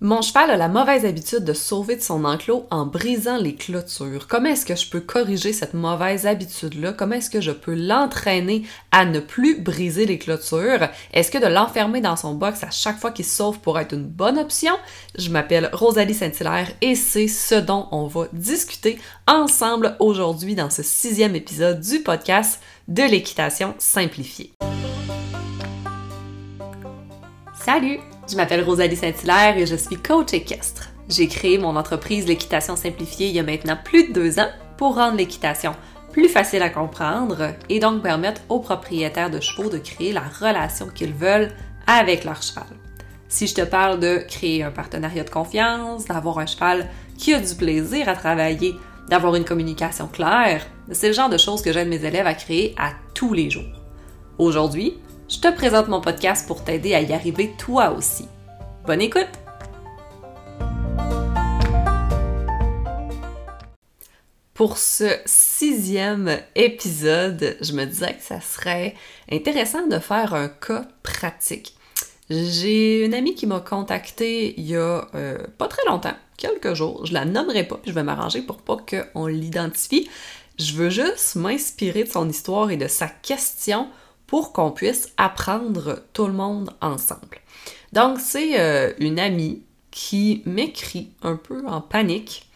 Mon cheval a la mauvaise habitude de sauver de son enclos en brisant les clôtures. Comment est-ce que je peux corriger cette mauvaise habitude-là? Comment est-ce que je peux l'entraîner à ne plus briser les clôtures? Est-ce que de l'enfermer dans son box à chaque fois qu'il sauve pour être une bonne option? Je m'appelle Rosalie Saint-Hilaire et c'est ce dont on va discuter ensemble aujourd'hui dans ce sixième épisode du podcast de l'équitation simplifiée. Salut! Je m'appelle Rosalie Saint-Hilaire et je suis coach équestre. J'ai créé mon entreprise L'équitation simplifiée il y a maintenant plus de deux ans pour rendre l'équitation plus facile à comprendre et donc permettre aux propriétaires de chevaux de créer la relation qu'ils veulent avec leur cheval. Si je te parle de créer un partenariat de confiance, d'avoir un cheval qui a du plaisir à travailler, d'avoir une communication claire, c'est le genre de choses que j'aide mes élèves à créer à tous les jours. Aujourd'hui, je te présente mon podcast pour t'aider à y arriver toi aussi. Bonne écoute! Pour ce sixième épisode, je me disais que ça serait intéressant de faire un cas pratique. J'ai une amie qui m'a contacté il y a euh, pas très longtemps, quelques jours. Je la nommerai pas, puis je vais m'arranger pour pas qu'on l'identifie. Je veux juste m'inspirer de son histoire et de sa question pour qu'on puisse apprendre tout le monde ensemble. Donc, c'est euh, une amie qui m'écrit un peu en panique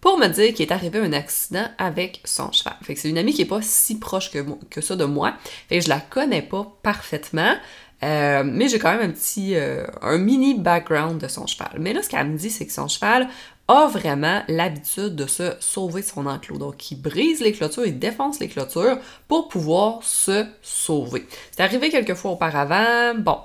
pour me dire qu'il est arrivé un accident avec son cheval. Fait c'est une amie qui est pas si proche que, que ça de moi. Fait que je la connais pas parfaitement. Euh, mais j'ai quand même un petit, euh, un mini background de son cheval. Mais là, ce qu'elle me dit, c'est que son cheval a vraiment l'habitude de se sauver son enclos. Donc, il brise les clôtures, il défonce les clôtures pour pouvoir se sauver. C'est arrivé quelques fois auparavant. Bon,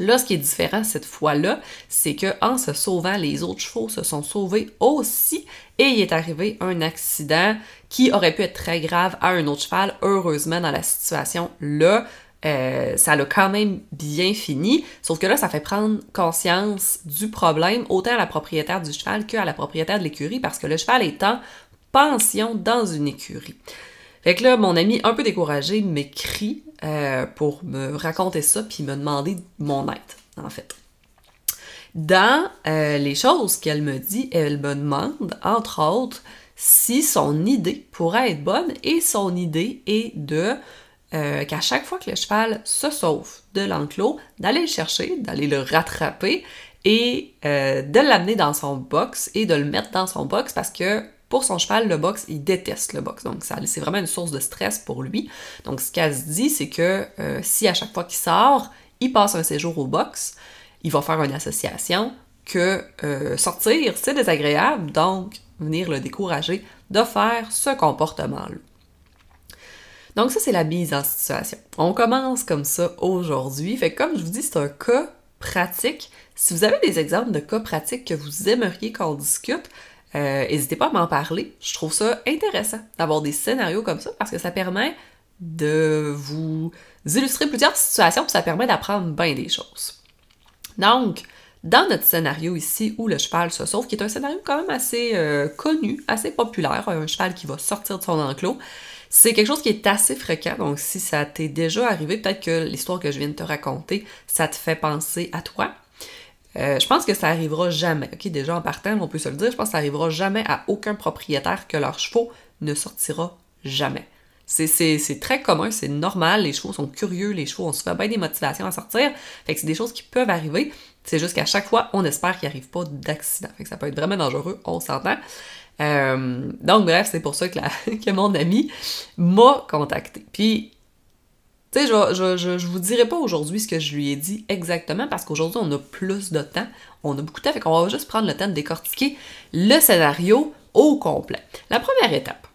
Là, ce qui est différent cette fois-là, c'est que en se sauvant, les autres chevaux se sont sauvés aussi et il est arrivé un accident qui aurait pu être très grave à un autre cheval. Heureusement, dans la situation là, euh, ça l'a quand même bien fini. Sauf que là, ça fait prendre conscience du problème autant à la propriétaire du cheval qu'à la propriétaire de l'écurie parce que le cheval est en pension dans une écurie. Fait que là, mon ami, un peu découragé, m'écrit euh, pour me raconter ça puis me demander mon aide, en fait. Dans euh, les choses qu'elle me dit, elle me demande, entre autres, si son idée pourrait être bonne et son idée est de euh, qu'à chaque fois que le cheval se sauve de l'enclos, d'aller le chercher, d'aller le rattraper et euh, de l'amener dans son box et de le mettre dans son box parce que pour son cheval, le box, il déteste le box. Donc, c'est vraiment une source de stress pour lui. Donc, ce qu'elle se dit, c'est que euh, si à chaque fois qu'il sort, il passe un séjour au box, il va faire une association que sortir, c'est désagréable, donc venir le décourager de faire ce comportement-là. Donc ça, c'est la mise en situation. On commence comme ça aujourd'hui. Fait que comme je vous dis, c'est un cas pratique. Si vous avez des exemples de cas pratiques que vous aimeriez qu'on discute, euh, n'hésitez pas à m'en parler. Je trouve ça intéressant d'avoir des scénarios comme ça parce que ça permet de vous illustrer plusieurs situations puis ça permet d'apprendre bien des choses. Donc, dans notre scénario ici où le cheval se sauve, qui est un scénario quand même assez euh, connu, assez populaire, un cheval qui va sortir de son enclos, c'est quelque chose qui est assez fréquent, donc si ça t'est déjà arrivé, peut-être que l'histoire que je viens de te raconter, ça te fait penser à toi. Euh, je pense que ça arrivera jamais. Ok, déjà en partant, on peut se le dire, je pense que ça arrivera jamais à aucun propriétaire que leur chevaux ne sortira jamais. C'est très commun, c'est normal, les chevaux sont curieux, les chevaux ont souvent bien des motivations à sortir, fait que c'est des choses qui peuvent arriver, c'est juste qu'à chaque fois, on espère qu'il n'y arrive pas d'accident, fait que ça peut être vraiment dangereux, on s'entend. Euh, donc, bref, c'est pour ça que, mon ami m'a contacté. Puis, tu sais, je, je, je, je, vous dirai pas aujourd'hui ce que je lui ai dit exactement parce qu'aujourd'hui, on a plus de temps. On a beaucoup de temps, fait qu'on va juste prendre le temps de décortiquer le scénario au complet. La première étape,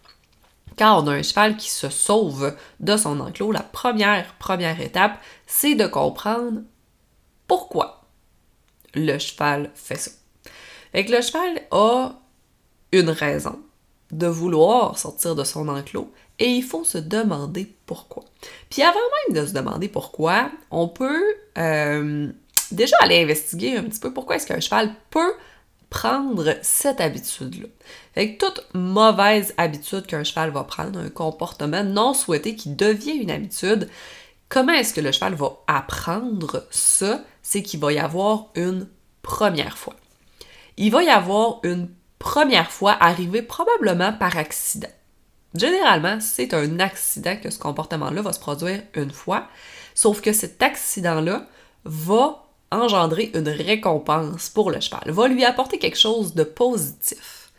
quand on a un cheval qui se sauve de son enclos, la première, première étape, c'est de comprendre pourquoi le cheval fait ça. Fait que le cheval a une raison de vouloir sortir de son enclos et il faut se demander pourquoi. Puis avant même de se demander pourquoi, on peut euh, déjà aller investiguer un petit peu pourquoi est-ce qu'un cheval peut prendre cette habitude-là. Fait que toute mauvaise habitude qu'un cheval va prendre, un comportement non souhaité qui devient une habitude, comment est-ce que le cheval va apprendre ça? C'est qu'il va y avoir une première fois. il va y avoir une première fois arrivée probablement par accident. Généralement, c'est un accident que ce comportement-là va se produire une fois, sauf que cet accident-là va engendrer une récompense pour le cheval, va lui apporter quelque chose de positif.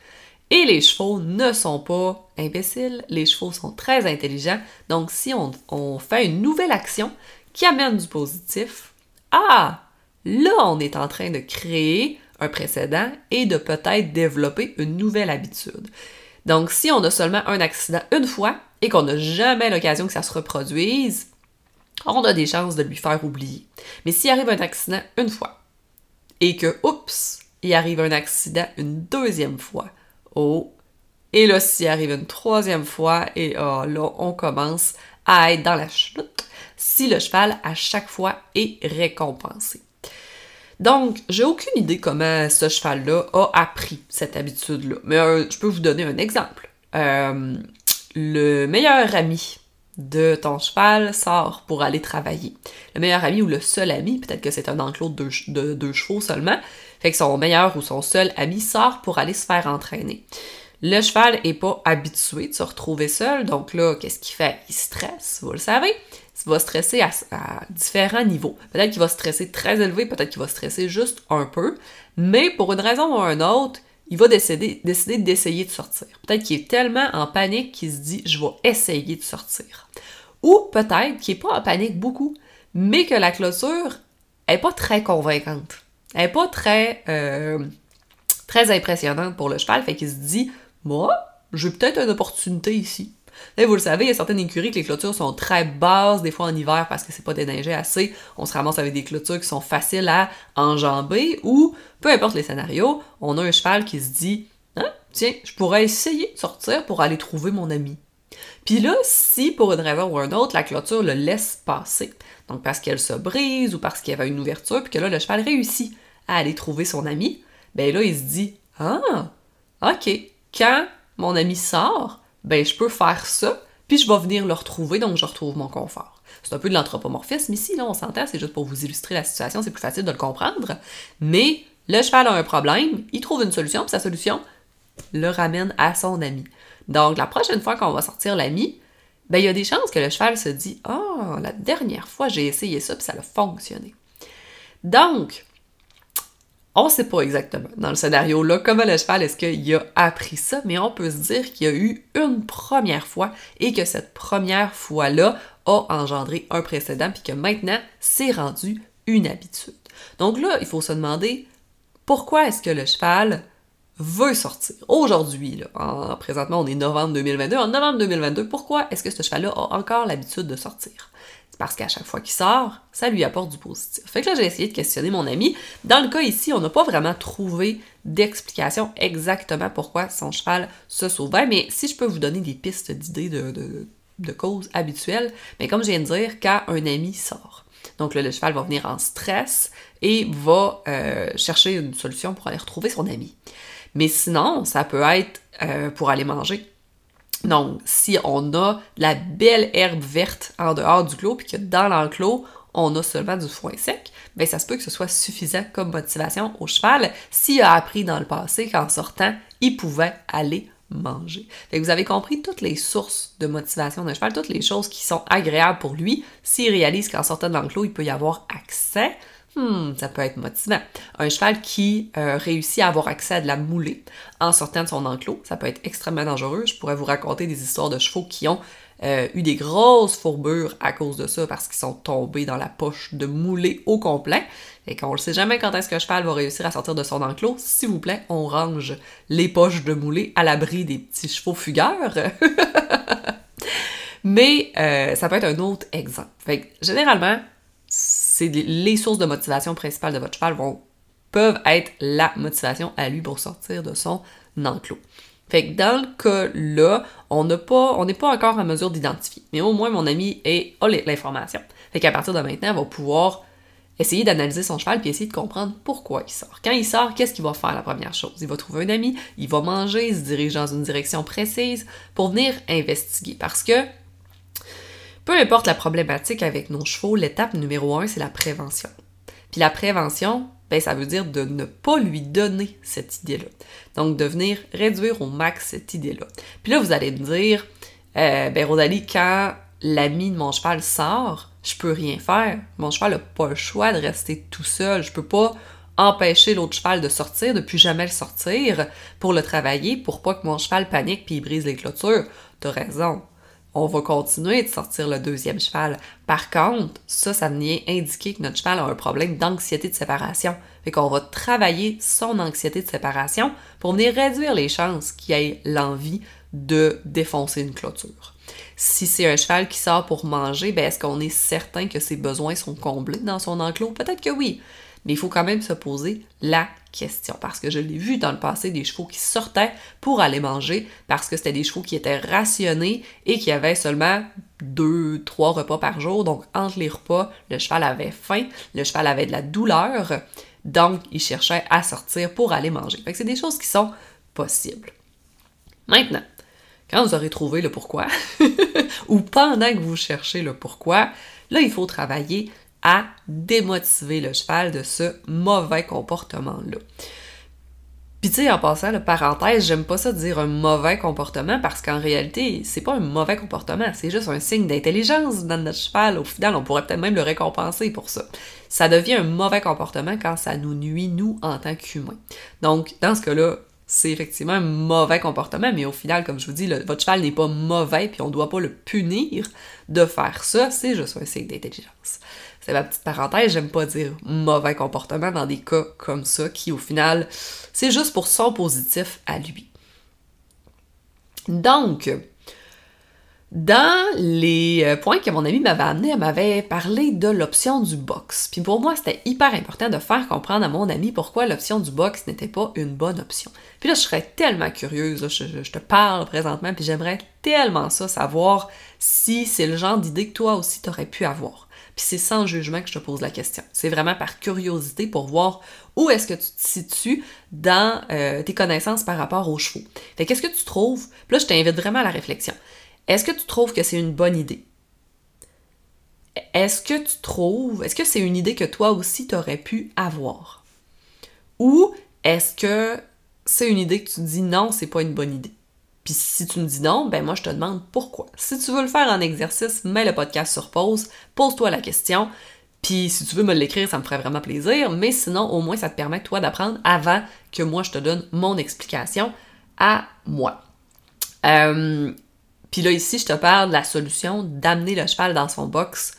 Et les chevaux ne sont pas imbéciles, les chevaux sont très intelligents, donc si on fait une nouvelle action qui amène du positif, ah, là on est en train de créer un précédent et de peut-être développer une nouvelle habitude. Donc, si on a seulement un accident une fois et qu'on n'a jamais l'occasion que ça se reproduise, on a des chances de lui faire oublier. Mais s'il arrive un accident une fois et que, oups, il arrive un accident une deuxième fois, oh, et là, s'il arrive une troisième fois, et oh, là, on commence à être dans la chute si le cheval, à chaque fois, est récompensé. Donc, j'ai aucune idée comment ce cheval-là a appris cette habitude-là. Mais euh, je peux vous donner un exemple. Euh, le meilleur ami de ton cheval sort pour aller travailler. Le meilleur ami ou le seul ami, peut-être que c'est un enclos de deux, chevaux seulement, fait que son meilleur ou son seul ami sort pour aller se faire entraîner. Le cheval est pas habitué de se retrouver seul, donc là, qu'est-ce qu'il fait? Il stresse, vous le savez va stresser à, différents niveaux. Peut-être qu'il va stresser très élevé, peut-être qu'il va stresser juste un peu, mais pour une raison ou une autre, il va décider, décider d'essayer de sortir. Peut-être qu'il est tellement en panique qu'il se dit je vais essayer de sortir. Ou peut-être qu'il n'est pas en panique beaucoup, mais que la clôture est pas très convaincante. Elle n'est pas très, euh, très impressionnante pour le cheval, fait qu'il se dit moi, j'ai peut-être une opportunité ici vous le savez, il y a certaines écuries que les clôtures sont très basses, des fois en hiver parce que c'est pas déneigé assez. On se ramasse avec des clôtures qui sont faciles à enjamber ou, peu importe les scénarios, on a un cheval qui se dit hein, tiens, je pourrais essayer de sortir pour aller trouver mon ami. Puis là, si pour une raison ou une autre, la clôture le laisse passer, donc parce qu'elle se brise ou parce qu'il y avait une ouverture, puis que là, le cheval réussit à aller trouver son ami, ben là, il se dit Ah, ok, quand mon ami sort, ben je peux faire ça, puis je vais venir le retrouver, donc je retrouve mon confort. C'est un peu de l'anthropomorphisme ici, là, on s'entend, c'est juste pour vous illustrer la situation, c'est plus facile de le comprendre. Mais le cheval a un problème, il trouve une solution, puis sa solution le ramène à son ami. Donc, la prochaine fois qu'on va sortir l'ami, ben, il y a des chances que le cheval se dit Ah, oh, la dernière fois, j'ai essayé ça, puis ça a fonctionné. Donc, on sait pas exactement dans le scénario-là comment le cheval est-ce qu'il a appris ça, mais on peut se dire qu'il y a eu une première fois et que cette première fois-là a engendré un précédent puis que maintenant c'est rendu une habitude. Donc là, il faut se demander pourquoi est-ce que le cheval veut sortir? Aujourd'hui, présentement on est novembre 2022, en novembre 2022, pourquoi est-ce que ce cheval-là a encore l'habitude de sortir? Parce qu'à chaque fois qu'il sort, ça lui apporte du positif. Fait que là, j'ai essayé de questionner mon ami. Dans le cas ici, on n'a pas vraiment trouvé d'explication exactement pourquoi son cheval se sauvait, mais si je peux vous donner des pistes d'idées de, de, causes habituelles, mais comme je viens de dire, quand un ami sort. Donc là, le cheval va venir en stress et va euh, chercher une solution pour aller retrouver son ami. Mais sinon, ça peut être euh, pour aller manger. Donc, si on a la belle herbe verte en dehors du clos, puis que dans l'enclos, on a seulement du foin sec, bien ça se peut que ce soit suffisant comme motivation au cheval s'il a appris dans le passé qu'en sortant, il pouvait aller manger. Fait que vous avez compris toutes les sources de motivation d'un cheval, toutes les choses qui sont agréables pour lui. S'il réalise qu'en sortant de l'enclos, il peut y avoir accès, Hmm, ça peut être motivant. Un cheval qui euh, réussit à avoir accès à de la moulée en sortant de son enclos, ça peut être extrêmement dangereux. Je pourrais vous raconter des histoires de chevaux qui ont euh, eu des grosses fourbures à cause de ça parce qu'ils sont tombés dans la poche de moulée au complet. Et qu'on ne sait jamais quand est-ce que cheval va réussir à sortir de son enclos. S'il vous plaît, on range les poches de moulée à l'abri des petits chevaux fugueurs. Mais euh, ça peut être un autre exemple. Fait généralement, les sources de motivation principales de votre cheval vont, peuvent être la motivation à lui pour sortir de son enclos. Fait que dans le n'a pas, on n'est pas encore en mesure d'identifier. Mais au moins, mon ami est, a l'information. Fait qu'à partir de maintenant, il va pouvoir essayer d'analyser son cheval puis essayer de comprendre pourquoi il sort. Quand il sort, qu'est-ce qu'il va faire la première chose? Il va trouver un ami, il va manger, il se dirige dans une direction précise pour venir investiguer. Parce que peu importe la problématique avec nos chevaux, l'étape numéro un, c'est la prévention. Puis la prévention, ben ça veut dire de ne pas lui donner cette idée-là. Donc de venir réduire au max cette idée-là. Puis là, vous allez me dire, euh, ben Rosalie, quand l'ami de mon cheval sort, je peux rien faire. Mon cheval n'a pas le choix de rester tout seul. Je peux pas empêcher l'autre cheval de sortir, de plus jamais le sortir pour le travailler, pour pas que mon cheval panique puis il brise les clôtures. T'as raison. On va continuer de sortir le deuxième cheval. Par contre, ça, ça vient indiquer que notre cheval a un problème d'anxiété de séparation. Fait qu'on va travailler son anxiété de séparation pour venir réduire les chances qu'il ait l'envie de défoncer une clôture. Si c'est un cheval qui sort pour manger, ben est-ce qu'on est certain que ses besoins sont comblés dans son enclos? Peut-être que oui. Mais il faut quand même se poser la question. Parce que je l'ai vu dans le passé des chevaux qui sortaient pour aller manger parce que c'était des chevaux qui étaient rationnés et qui avaient seulement deux, trois repas par jour. Donc, entre les repas, le cheval avait faim, le cheval avait de la douleur. Donc, il cherchait à sortir pour aller manger. Fait que c'est des choses qui sont possibles. Maintenant, quand vous aurez trouvé le pourquoi, ou pendant que vous cherchez le pourquoi, là, il faut travailler à démotiver le cheval de ce mauvais comportement-là. Puis tu sais, en passant, la parenthèse, j'aime pas ça dire un mauvais comportement parce qu'en réalité, c'est pas un mauvais comportement, c'est juste un signe d'intelligence dans notre cheval. Au final, on pourrait peut-être même le récompenser pour ça. Ça devient un mauvais comportement quand ça nous nuit, nous, en tant qu'humains. Donc, dans ce cas-là, c'est effectivement un mauvais comportement, mais au final, comme je vous dis, votre cheval n'est pas mauvais, puis on ne doit pas le punir de faire ça, c'est juste un signe d'intelligence. C'est ma petite parenthèse, j'aime pas dire mauvais comportement dans des cas comme ça, qui au final, c'est juste pour son positif à lui. Donc, dans les euh, points que mon ami m'avait amené, elle m'avait parlé de l'option du box. Puis pour moi, c'était hyper important de faire comprendre à mon ami pourquoi l'option du box n'était pas une bonne option. Puis là, je serais tellement curieuse, je, te parle présentement, puis j'aimerais tellement ça, savoir si c'est le genre d'idée que toi aussi t'aurais pu avoir. C'est sans jugement que je te pose la question. C'est vraiment par curiosité pour voir où est-ce que tu te situes dans euh, tes connaissances par rapport aux chevaux. Fait qu'est-ce que tu trouves? Puis là, je t'invite vraiment à la réflexion. Est-ce que tu trouves que c'est une bonne idée? Est-ce que tu trouves, est-ce que c'est une idée que toi aussi tu aurais pu avoir? Ou est-ce que c'est une idée que tu dis non, c'est pas une bonne idée? Puis si tu me dis non, ben moi je te demande pourquoi. Si tu veux le faire en exercice, mets le podcast sur pause, pose-toi la question, puis si tu veux me l'écrire, ça me ferait vraiment plaisir, mais sinon au moins ça te permet toi d'apprendre avant que moi je te donne mon explication à moi. Euh, puis là, ici, je te parle de la solution d'amener le cheval dans son box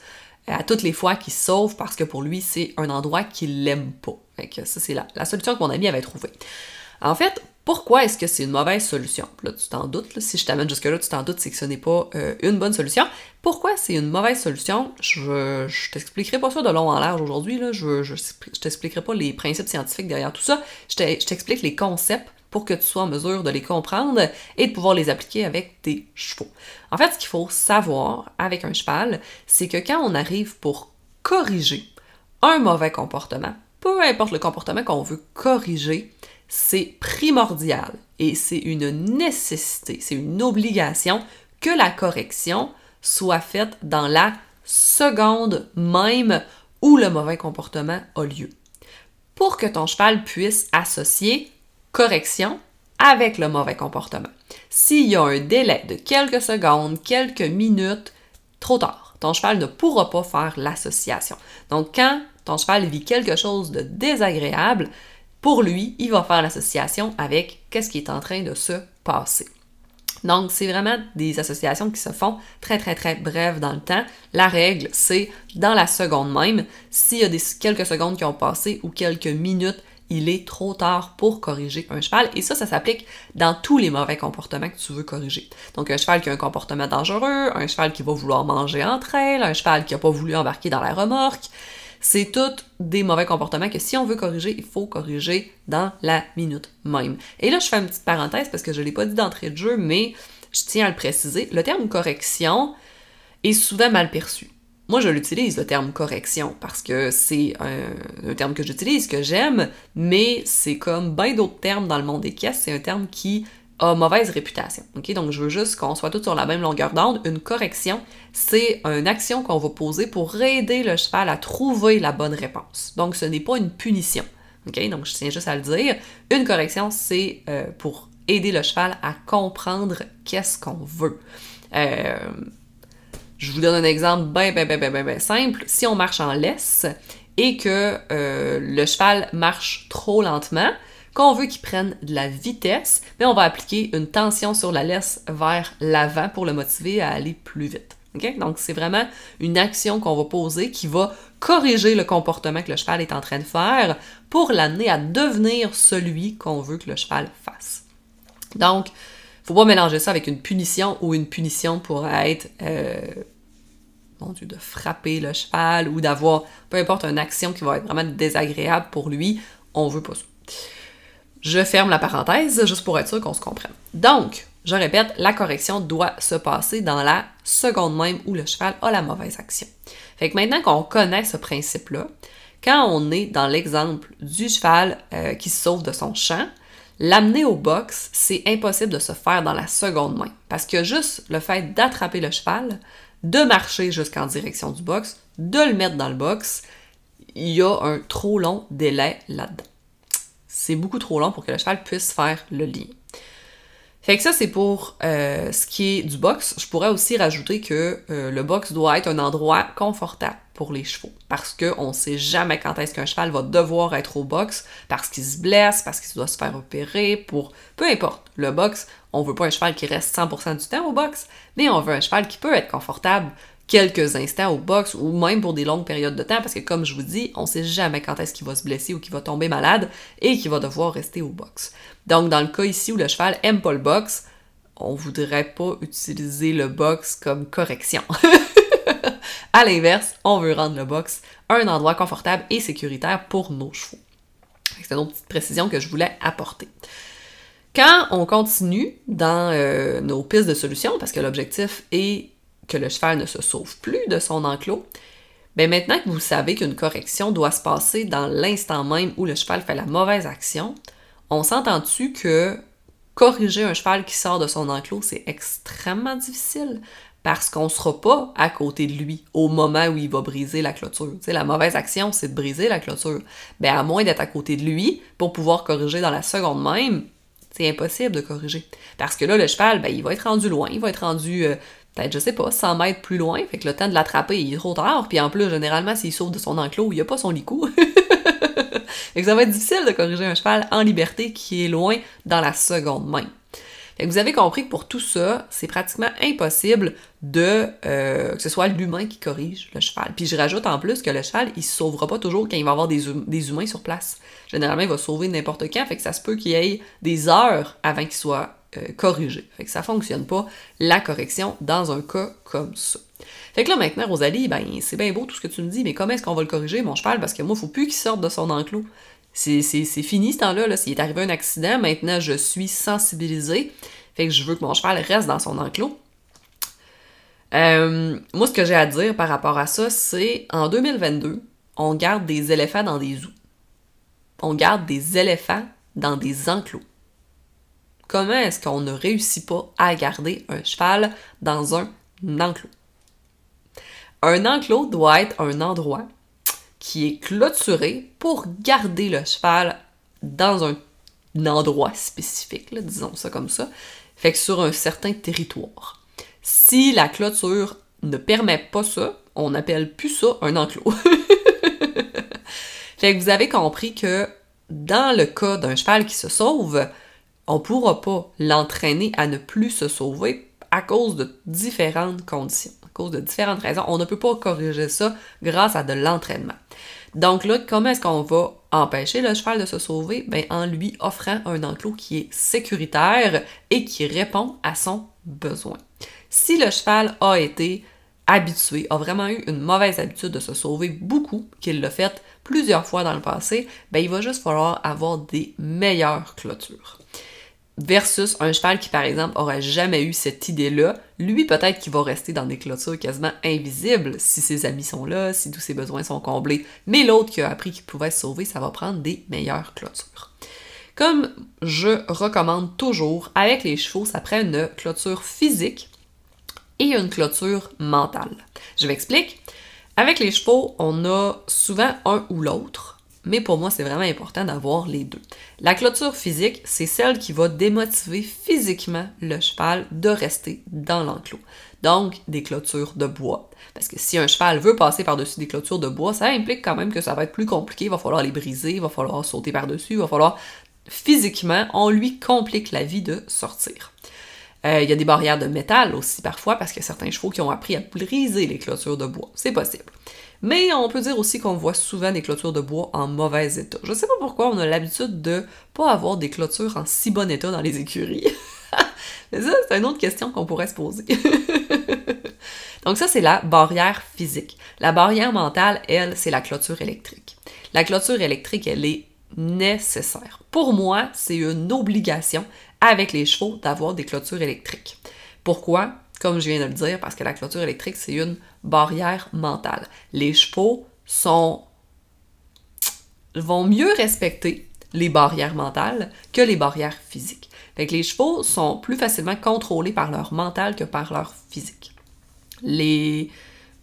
euh, à toutes les fois qu'il sauve parce que pour lui, c'est un endroit qu'il l'aime pas. Fait que ça, c'est la, la, solution que mon ami avait trouvée. En fait, pourquoi est-ce que c'est une mauvaise solution? Là, tu t'en doutes, si je t'amène jusque-là, tu t'en doutes, c'est que ce n'est pas euh, une bonne solution. Pourquoi c'est une mauvaise solution? Je, t'expliquerai pas ça de long en large aujourd'hui, je, je t'expliquerai pas les principes scientifiques derrière tout ça. Je t'explique les concepts pour que tu sois en mesure de les comprendre et de pouvoir les appliquer avec tes chevaux. En fait, ce qu'il faut savoir avec un cheval, c'est que quand on arrive pour corriger un mauvais comportement, peu importe le comportement qu'on veut corriger, c'est primordial et c'est une nécessité, c'est une obligation que la correction soit faite dans la seconde même où le mauvais comportement a lieu. Pour que ton cheval puisse associer correction avec le mauvais comportement. S'il y a un délai de quelques secondes, quelques minutes, trop tard. Ton cheval ne pourra pas faire l'association. Donc, quand ton cheval vit quelque chose de désagréable, pour lui, il va faire l'association avec qu'est-ce qui est en train de se passer. Donc, c'est vraiment des associations qui se font très, très, très brèves dans le temps. La règle, c'est dans la seconde même. S'il y a des, quelques secondes qui ont passé ou quelques minutes, il est trop tard pour corriger un cheval. Et ça, ça s'applique dans tous les mauvais comportements que tu veux corriger. Donc, un cheval qui a un comportement dangereux, un cheval qui va vouloir manger entre elles, un cheval qui n'a pas voulu embarquer dans la remorque. C'est tout des mauvais comportements que si on veut corriger, il faut corriger dans la minute même. Et là, je fais une petite parenthèse parce que je ne l'ai pas dit d'entrée de jeu, mais je tiens à le préciser. Le terme correction est souvent mal perçu. Moi, je l'utilise, le terme correction, parce que c'est un, terme que j'utilise, que j'aime, mais c'est comme bien d'autres termes dans le monde des caisses, c'est un terme qui mauvaise réputation. Ok, Donc, je veux juste qu'on soit tous sur la même longueur d'onde. Une correction, c'est une action qu'on va poser pour aider le cheval à trouver la bonne réponse. Donc, ce n'est pas une punition. OK? Donc, je tiens juste à le dire. Une correction, c'est euh, pour aider le cheval à comprendre qu'est-ce qu'on veut. Euh, je vous donne un exemple bien, bien, bien, bien, bien, simple. Si on marche en laisse et que euh, le cheval marche trop lentement, qu'on veut qu'il prenne de la vitesse, mais on va appliquer une tension sur la laisse vers l'avant pour le motiver à aller plus vite. Donc, c'est vraiment une action qu'on va poser qui va corriger le comportement que le cheval est en train de faire pour l'amener à devenir celui qu'on veut que le cheval fasse. Donc, faut pas mélanger ça avec une punition ou une punition pourrait être, euh, mon Dieu, de frapper le cheval ou d'avoir, peu importe, une action qui va être vraiment désagréable pour lui. On veut pas ça. Je ferme la parenthèse juste pour être sûr qu'on se comprenne. Donc, je répète, la correction doit se passer dans la seconde même où le cheval a la mauvaise action. Fait que maintenant qu'on connaît ce principe-là, quand on est dans l'exemple du cheval euh, qui se sauve de son champ, l'amener au box, c'est impossible de se faire dans la seconde main. Parce que juste le fait d'attraper le cheval, de marcher jusqu'en direction du box, de le mettre dans le box, il y a un trop long délai là-dedans. C'est beaucoup trop long pour que le cheval puisse faire le lien. Fait que ça, c'est pour euh, ce qui est du box. Je pourrais aussi rajouter que euh, le box doit être un endroit confortable pour les chevaux. Parce qu'on ne sait jamais quand est-ce qu'un cheval va devoir être au box, parce qu'il se blesse, parce qu'il doit se faire opérer, pour... Peu importe. Le box, on veut pas un cheval qui reste 100% du temps au box, mais on veut un cheval qui peut être confortable quelques instants au box ou même pour des longues périodes de temps parce que comme je vous dis, on sait jamais quand est-ce qu'il va se blesser ou qu'il va tomber malade et qu'il va devoir rester au box. Donc dans le cas ici où le cheval aime pas le box, on voudrait pas utiliser le box comme correction. à l'inverse, on veut rendre le box un endroit confortable et sécuritaire pour nos chevaux. C'est une autre petite précision que je voulais apporter. Quand on continue dans euh, nos pistes de solutions, parce que l'objectif est que le cheval ne se sauve plus de son enclos, bien maintenant que vous savez qu'une correction doit se passer dans l'instant même où le cheval fait la mauvaise action, on s'entend-tu que corriger un cheval qui sort de son enclos, c'est extrêmement difficile? Parce qu'on ne sera pas à côté de lui au moment où il va briser la clôture. La mauvaise action, c'est de briser la clôture. Ben, à moins d'être à côté de lui pour pouvoir corriger dans la seconde même, c'est impossible de corriger. Parce que là, le cheval, ben, il va être rendu loin, il va être rendu euh, peut-être, je sais pas, 100 mètres plus loin, fait que le temps de l'attraper, il est trop tard, puis en plus, généralement, s'il sauve de son enclos, il a pas son licou. fait que ça va être difficile de corriger un cheval en liberté qui est loin dans la seconde main. Fait que vous avez compris que pour tout ça, c'est pratiquement impossible de euh, que ce soit l'humain qui corrige le cheval. Puis je rajoute en plus que le cheval, il se sauvera pas toujours quand il va avoir des, hum-, humains sur place. Généralement, il va sauver n'importe quand, fait que ça se peut qu'il y ait des heures avant qu'il soit euh, corriger. Fait que ça fonctionne pas, la correction, dans un cas comme ça. Fait que là, maintenant, Rosalie, ben, c'est bien beau tout ce que tu me dis, mais comment est-ce qu'on va le corriger, mon cheval? Parce que moi, il faut plus qu'il sorte de son enclos. C'est fini ce temps-là. Là. S'il est arrivé un accident, maintenant, je suis sensibilisée. Fait que je veux que mon cheval reste dans son enclos. Euh, moi, ce que j'ai à dire par rapport à ça, c'est en 2022, on garde des éléphants dans des zoos. On garde des éléphants dans des enclos comment est-ce qu'on ne réussit pas à garder un cheval dans un enclos? Un enclos doit être un endroit qui est clôturé pour garder le cheval dans un endroit spécifique, disons ça comme ça, fait que sur un certain territoire. Si la clôture ne permet pas ça, on n'appelle plus ça un enclos. fait que vous avez compris que dans le cas d'un cheval qui se sauve, on ne pourra pas l'entraîner à ne plus se sauver à cause de différentes conditions, à cause de différentes raisons. On ne peut pas corriger ça grâce à de l'entraînement. Donc là, comment est-ce qu'on va empêcher le cheval de se sauver? Ben, en lui offrant un enclos qui est sécuritaire et qui répond à son besoin. Si le cheval a été habitué, a vraiment eu une mauvaise habitude de se sauver beaucoup, qu'il l'a fait plusieurs fois dans le passé, ben il va juste falloir avoir des meilleures clôtures versus un cheval qui, par exemple, aurait jamais eu cette idée-là, lui, peut-être qu'il va rester dans des clôtures quasiment invisibles si ses amis sont là, si tous ses besoins sont comblés. Mais l'autre qui a appris qu'il pouvait se sauver, ça va prendre des meilleures clôtures. Comme je recommande toujours, avec les chevaux, ça prend une clôture physique et une clôture mentale. Je m'explique. Avec les chevaux, on a souvent un ou l'autre, mais pour moi, c'est vraiment important d'avoir les deux. La clôture physique, c'est celle qui va démotiver physiquement le cheval de rester dans l'enclos. Donc, des clôtures de bois. Parce que si un cheval veut passer par-dessus des clôtures de bois, ça implique quand même que ça va être plus compliqué. Il va falloir les briser, il va falloir sauter par-dessus, il va falloir physiquement, on lui complique la vie de sortir. Euh, il y a des barrières de métal aussi parfois parce a certains chevaux qui ont appris à briser les clôtures de bois. C'est possible. Mais on peut dire aussi qu'on voit souvent des clôtures de bois en mauvais état. Je ne sais pas pourquoi on a l'habitude de pas avoir des clôtures en si bon état dans les écuries. Mais ça, c'est une autre question qu'on pourrait se poser. Donc ça, c'est la barrière physique. La barrière mentale, elle, c'est la clôture électrique. La clôture électrique, elle est nécessaire. Pour moi, c'est une obligation avec les chevaux d'avoir des clôtures électriques. Pourquoi? Comme je viens de le dire, parce que la clôture électrique, c'est une barrière mentale. Les chevaux sont vont mieux respecter les barrières mentales que les barrières physiques. Fait les chevaux sont plus facilement contrôlés par leur mental que par leur physique. Les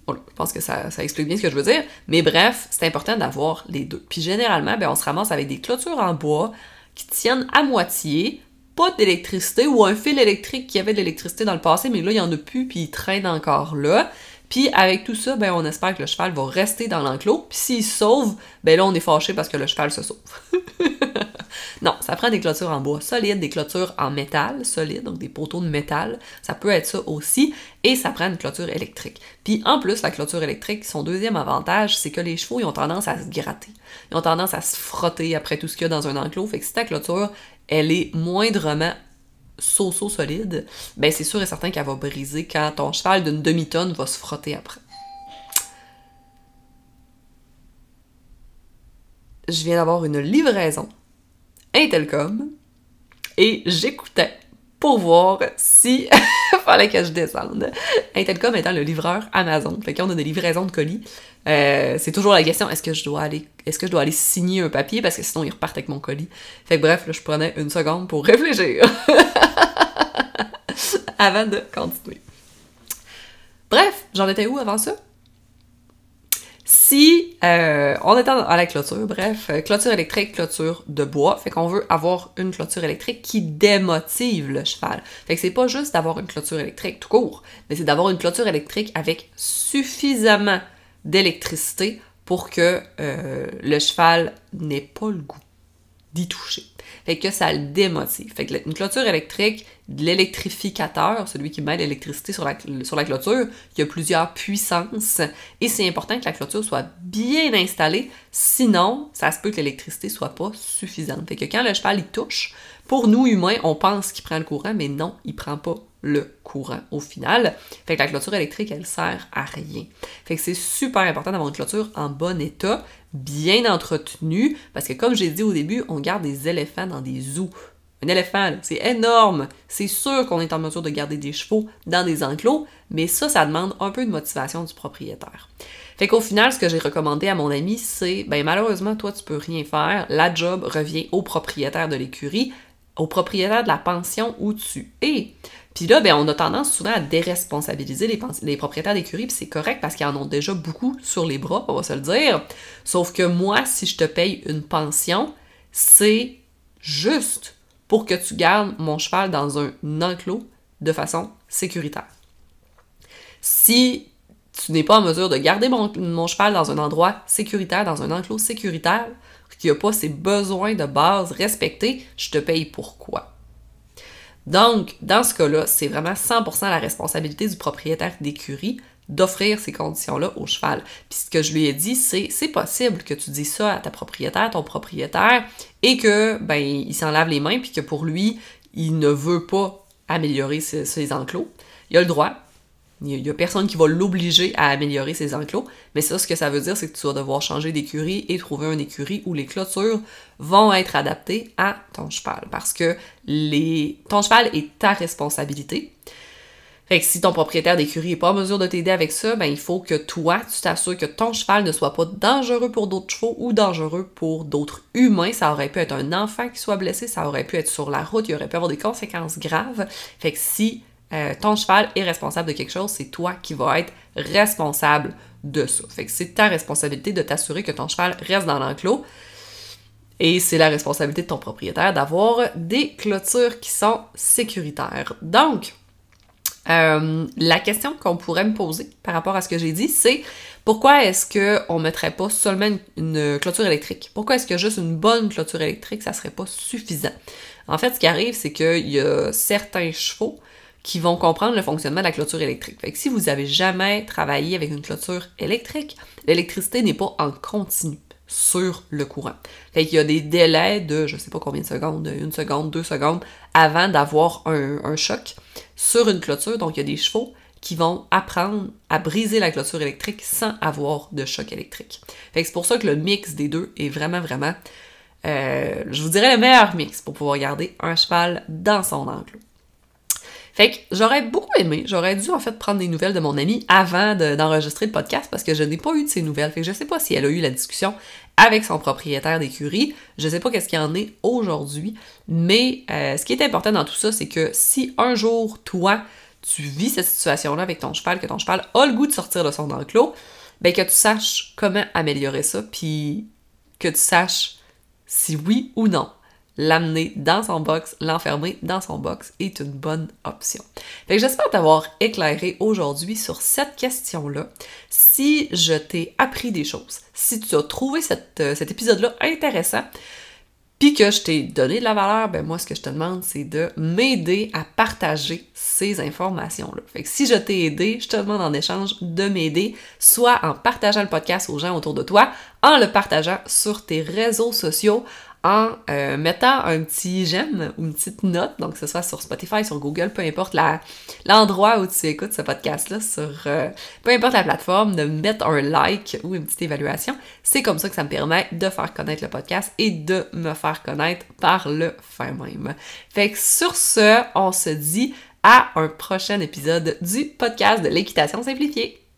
je pense que ça, explique bien ce que je veux dire. Mais bref, c'est important d'avoir les deux. Puis généralement, ben, on se ramasse avec des clôtures en bois qui tiennent à moitié, pas d'électricité ou un fil électrique qui avait de l'électricité dans le passé, mais là, il n'y en a plus, puis il traîne encore là. Puis avec tout ça, ben, on espère que le cheval va rester dans l'enclos. Puis s'il sauve, ben là, on est fâché parce que le cheval se sauve. non, ça prend des clôtures en bois solides, des clôtures en métal solide, donc des poteaux de métal. Ça peut être ça aussi. Et ça prend une clôture électrique. Puis en plus, la clôture électrique, son deuxième avantage, c'est que les chevaux, ils ont tendance à se gratter. Ils ont tendance à se frotter après tout ce qu'il y a dans un enclos. Fait que si ta clôture, elle est moindrement so-so solide, ben c'est sûr et certain qu'elle va briser quand ton cheval d'une demi-tonne va se frotter après. Je viens d'avoir une livraison Intelcom et j'écoutais pour voir si fallait que je descende. Intelcom étant le livreur Amazon. Fait qu'on a des livraisons de colis. Euh, c'est toujours la question est-ce que je dois aller est-ce que je dois aller signer un papier parce que sinon ils repartent avec mon colis. Fait que bref, là, je prenais une seconde pour réfléchir avant de continuer. Bref, j'en étais où avant ça? Si euh, on est à la clôture, bref, euh, clôture électrique, clôture de bois, fait qu'on veut avoir une clôture électrique qui démotive le cheval. Fait que c'est pas juste d'avoir une clôture électrique tout court, mais c'est d'avoir une clôture électrique avec suffisamment d'électricité pour que euh, le cheval n'ait pas le goût d'y toucher. Fait que ça le démotive. Fait que une clôture électrique, l'électrificateur, celui qui met l'électricité sur la, sur la clôture, il y a plusieurs puissances et c'est important que la clôture soit bien installée, sinon ça se peut que l'électricité soit pas suffisante. Fait que quand le cheval y touche, pour nous humains, on pense qu'il prend le courant, mais non, il prend pas le courant au final. Fait que la clôture électrique, elle sert à rien. Fait que c'est super important d'avoir une clôture en bon état, bien entretenue, parce que comme j'ai dit au début, on garde des éléphants dans des zoos. Un éléphant, c'est énorme. C'est sûr qu'on est en mesure de garder des chevaux dans des enclos, mais ça, ça demande un peu de motivation du propriétaire. Fait qu'au final, ce que j'ai recommandé à mon ami, c'est, ben malheureusement, toi, tu peux rien faire. La job revient au propriétaire de l'écurie, au propriétaire de la pension où tu es. Puis là, ben, on a tendance souvent à déresponsabiliser les, propriétaires d'écuries, puis c'est correct parce qu'ils en ont déjà beaucoup sur les bras, on va se le dire. Sauf que moi, si je te paye une pension, c'est juste pour que tu gardes mon cheval dans un enclos de façon sécuritaire. Si tu n'es pas en mesure de garder mon, cheval dans un endroit sécuritaire, dans un enclos sécuritaire, qui n'a pas ses besoins de base respectés, je te paye pourquoi? Donc, dans ce cas-là, c'est vraiment 100% la responsabilité du propriétaire d'écurie d'offrir ces conditions-là au cheval. Puis ce que je lui ai dit, c'est c'est possible que tu dis ça à ta propriétaire, ton propriétaire, et que ben il s'en lave les mains, puis que pour lui, il ne veut pas améliorer ses, ses enclos. Il a le droit, il n'y a personne qui va l'obliger à améliorer ses enclos, mais ça, ce que ça veut dire, c'est que tu vas devoir changer d'écurie et trouver une écurie où les clôtures vont être adaptées à ton cheval, parce que ton cheval est ta responsabilité. Fait que si ton propriétaire d'écurie n'est pas en mesure de t'aider avec ça, ben il faut que toi, tu t'assures que ton cheval ne soit pas dangereux pour d'autres chevaux ou dangereux pour d'autres humains. Ça aurait pu être un enfant qui soit blessé, ça aurait pu être sur la route, il aurait pu avoir des conséquences graves. Fait que si euh, ton cheval est responsable de quelque chose, c'est toi qui vas être responsable de ça. Fait que c'est ta responsabilité de t'assurer que ton cheval reste dans l'enclos. Et c'est la responsabilité de ton propriétaire d'avoir des clôtures qui sont sécuritaires. Donc, euh, la question qu'on pourrait me poser par rapport à ce que j'ai dit, c'est pourquoi est-ce qu'on ne mettrait pas seulement une, clôture électrique? Pourquoi est-ce que juste une bonne clôture électrique, ça serait pas suffisant? En fait, ce qui arrive, c'est qu'il y a certains chevaux qui vont comprendre le fonctionnement de la clôture électrique. Fait que si vous avez jamais travaillé avec une clôture électrique, l'électricité n'est pas en continu sur le courant. Fait qu'il y a des délais de je sais pas combien de secondes, une seconde, deux secondes, avant d'avoir un, choc sur une clôture. Donc il y a des chevaux qui vont apprendre à briser la clôture électrique sans avoir de choc électrique. Fait que c'est pour ça que le mix des deux est vraiment, vraiment, euh, je vous dirais le meilleur mix pour pouvoir garder un cheval dans son enclos. Fait que j'aurais beaucoup aimé, j'aurais dû en fait prendre des nouvelles de mon amie avant d'enregistrer le podcast parce que je n'ai pas eu de ses nouvelles. Fait que je sais pas si elle a eu la discussion avec son propriétaire d'écurie. Je sais pas qu'est-ce qu'il en est aujourd'hui, mais euh, ce qui est important dans tout ça, c'est que si un jour, toi, tu vis cette situation-là avec ton cheval, que ton cheval a le goût de sortir de son enclos, ben que tu saches comment améliorer ça, puis que tu saches si oui ou non l'amener dans son box, l'enfermer dans son box est une bonne option. Fait que j'espère t'avoir éclairé aujourd'hui sur cette question-là. Si je t'ai appris des choses, si tu as trouvé euh, cet épisode-là intéressant, puis que je t'ai donné de la valeur, ben moi, ce que je te demande, c'est de m'aider à partager ces informations-là. Fait que si je t'ai aidé, je te demande en échange de m'aider, soit en partageant le podcast aux gens autour de toi, en le partageant sur tes réseaux sociaux, en euh, mettant un petit j'aime ou une petite note, donc que ce soit sur Spotify, sur Google, peu importe l'endroit où tu écoutes ce podcast-là, sur euh, peu importe la plateforme, de mettre un like ou une petite évaluation. C'est comme ça que ça me permet de faire connaître le podcast et de me faire connaître par le fin même. Fait que sur ce, on se dit à un prochain épisode du podcast de l'équitation simplifiée.